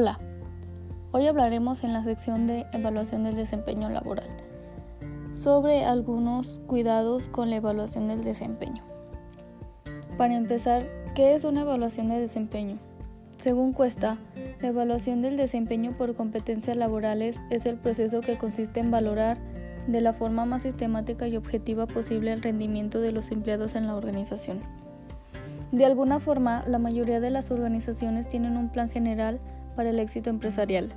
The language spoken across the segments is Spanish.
Hola, hoy hablaremos en la sección de evaluación del desempeño laboral sobre algunos cuidados con la evaluación del desempeño. Para empezar, ¿qué es una evaluación de desempeño? Según Cuesta, la evaluación del desempeño por competencias laborales es el proceso que consiste en valorar de la forma más sistemática y objetiva posible el rendimiento de los empleados en la organización. De alguna forma, la mayoría de las organizaciones tienen un plan general para el éxito empresarial.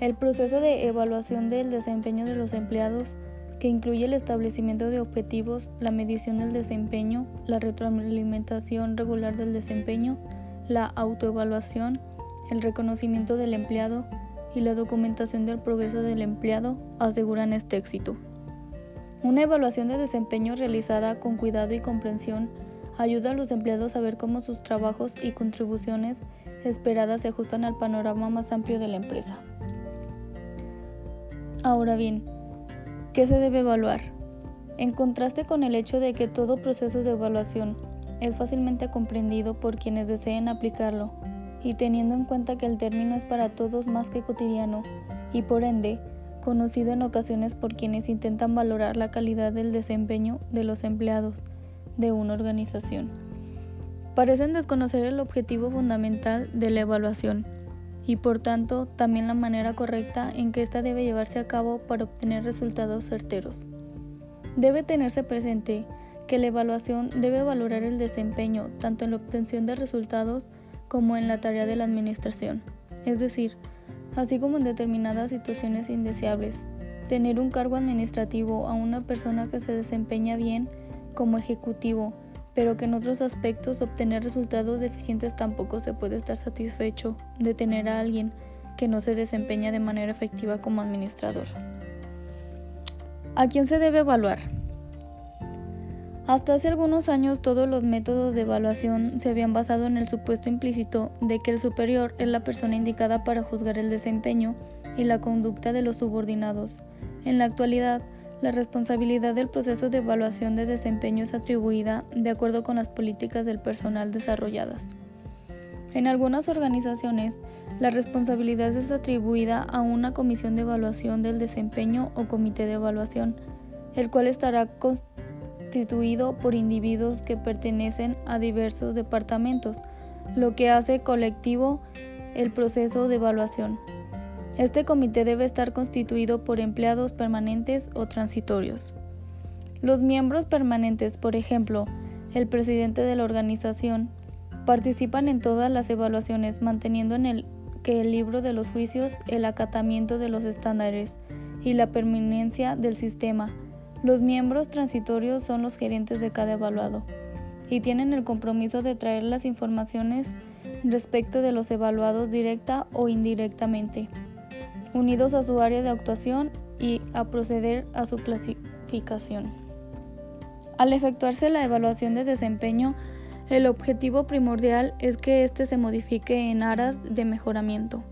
El proceso de evaluación del desempeño de los empleados, que incluye el establecimiento de objetivos, la medición del desempeño, la retroalimentación regular del desempeño, la autoevaluación, el reconocimiento del empleado y la documentación del progreso del empleado aseguran este éxito. Una evaluación de desempeño realizada con cuidado y comprensión ayuda a los empleados a ver cómo sus trabajos y contribuciones esperadas se ajustan al panorama más amplio de la empresa. Ahora bien, ¿qué se debe evaluar? En contraste con el hecho de que todo proceso de evaluación es fácilmente comprendido por quienes deseen aplicarlo, y teniendo en cuenta que el término es para todos más que cotidiano, y por ende, conocido en ocasiones por quienes intentan valorar la calidad del desempeño de los empleados de una organización. Parecen desconocer el objetivo fundamental de la evaluación y por tanto también la manera correcta en que ésta debe llevarse a cabo para obtener resultados certeros. Debe tenerse presente que la evaluación debe valorar el desempeño tanto en la obtención de resultados como en la tarea de la administración, es decir, así como en determinadas situaciones indeseables. Tener un cargo administrativo a una persona que se desempeña bien como ejecutivo, pero que en otros aspectos obtener resultados deficientes tampoco se puede estar satisfecho de tener a alguien que no se desempeña de manera efectiva como administrador. ¿A quién se debe evaluar? Hasta hace algunos años todos los métodos de evaluación se habían basado en el supuesto implícito de que el superior es la persona indicada para juzgar el desempeño y la conducta de los subordinados. En la actualidad, la responsabilidad del proceso de evaluación de desempeño es atribuida de acuerdo con las políticas del personal desarrolladas. En algunas organizaciones, la responsabilidad es atribuida a una comisión de evaluación del desempeño o comité de evaluación, el cual estará constituido por individuos que pertenecen a diversos departamentos, lo que hace colectivo el proceso de evaluación. Este comité debe estar constituido por empleados permanentes o transitorios. Los miembros permanentes, por ejemplo, el presidente de la organización, participan en todas las evaluaciones manteniendo en el que el libro de los juicios, el acatamiento de los estándares y la permanencia del sistema los miembros transitorios son los gerentes de cada evaluado y tienen el compromiso de traer las informaciones respecto de los evaluados directa o indirectamente, unidos a su área de actuación y a proceder a su clasificación. Al efectuarse la evaluación de desempeño, el objetivo primordial es que éste se modifique en aras de mejoramiento.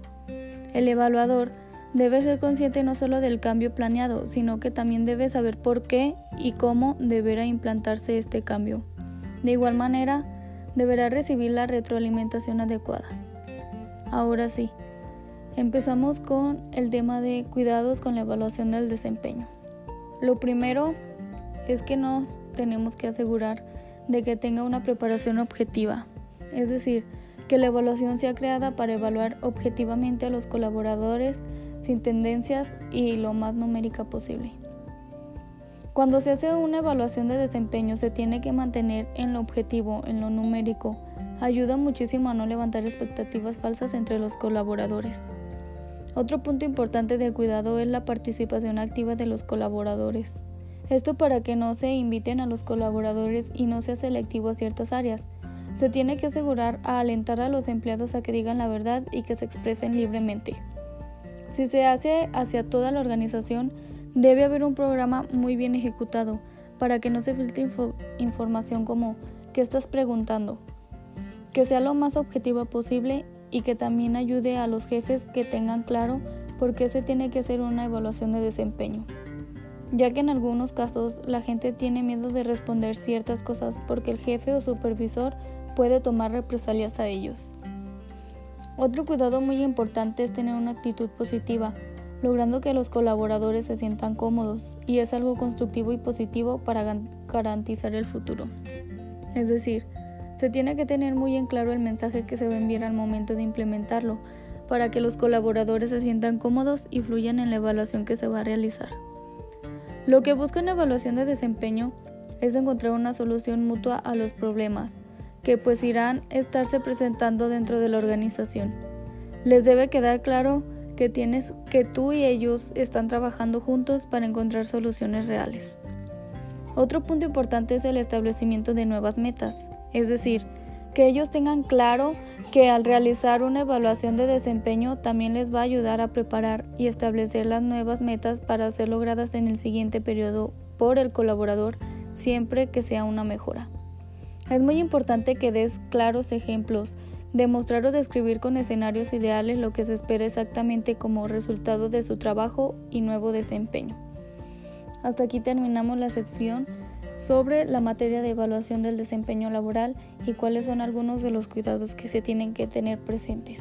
El evaluador Debe ser consciente no solo del cambio planeado, sino que también debe saber por qué y cómo deberá implantarse este cambio. De igual manera, deberá recibir la retroalimentación adecuada. Ahora sí, empezamos con el tema de cuidados con la evaluación del desempeño. Lo primero es que nos tenemos que asegurar de que tenga una preparación objetiva, es decir, que la evaluación sea creada para evaluar objetivamente a los colaboradores sin tendencias y lo más numérica posible. Cuando se hace una evaluación de desempeño se tiene que mantener en lo objetivo, en lo numérico. Ayuda muchísimo a no levantar expectativas falsas entre los colaboradores. Otro punto importante de cuidado es la participación activa de los colaboradores. Esto para que no se inviten a los colaboradores y no sea selectivo a ciertas áreas. Se tiene que asegurar a alentar a los empleados a que digan la verdad y que se expresen libremente. Si se hace hacia toda la organización, debe haber un programa muy bien ejecutado para que no se filtre información como ¿qué estás preguntando? Que sea lo más objetiva posible y que también ayude a los jefes que tengan claro por qué se tiene que hacer una evaluación de desempeño, ya que en algunos casos la gente tiene miedo de responder ciertas cosas porque el jefe o supervisor puede tomar represalias a ellos. Otro cuidado muy importante es tener una actitud positiva, logrando que los colaboradores se sientan cómodos y es algo constructivo y positivo para garantizar el futuro. Es decir, se tiene que tener muy en claro el mensaje que se va a enviar al momento de implementarlo, para que los colaboradores se sientan cómodos y fluyan en la evaluación que se va a realizar. Lo que busca una evaluación de desempeño es encontrar una solución mutua a los problemas, que pues irán estarse presentando dentro de la organización. Les debe quedar claro que tienes que tú y ellos están trabajando juntos para encontrar soluciones reales. Otro punto importante es el establecimiento de nuevas metas, es decir, que ellos tengan claro que al realizar una evaluación de desempeño también les va a ayudar a preparar y establecer las nuevas metas para ser logradas en el siguiente periodo por el colaborador siempre que sea una mejora. Es muy importante que des claros ejemplos, demostrar o describir con escenarios ideales lo que se espera exactamente como resultado de su trabajo y nuevo desempeño. Hasta aquí terminamos la sección sobre la materia de evaluación del desempeño laboral y cuáles son algunos de los cuidados que se tienen que tener presentes.